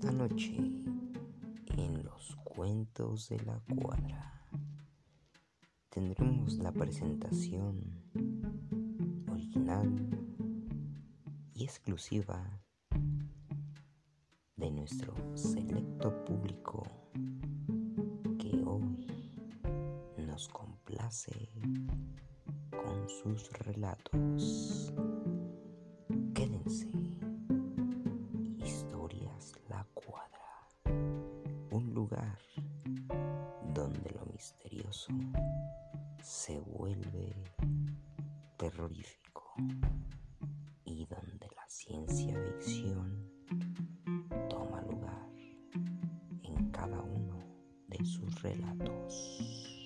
noche en los cuentos de la cuadra tendremos la presentación original y exclusiva de nuestro selecto público que hoy nos complace con sus relatos. La Cuadra. Un lugar donde lo misterioso se vuelve terrorífico y donde la ciencia ficción toma lugar en cada uno de sus relatos.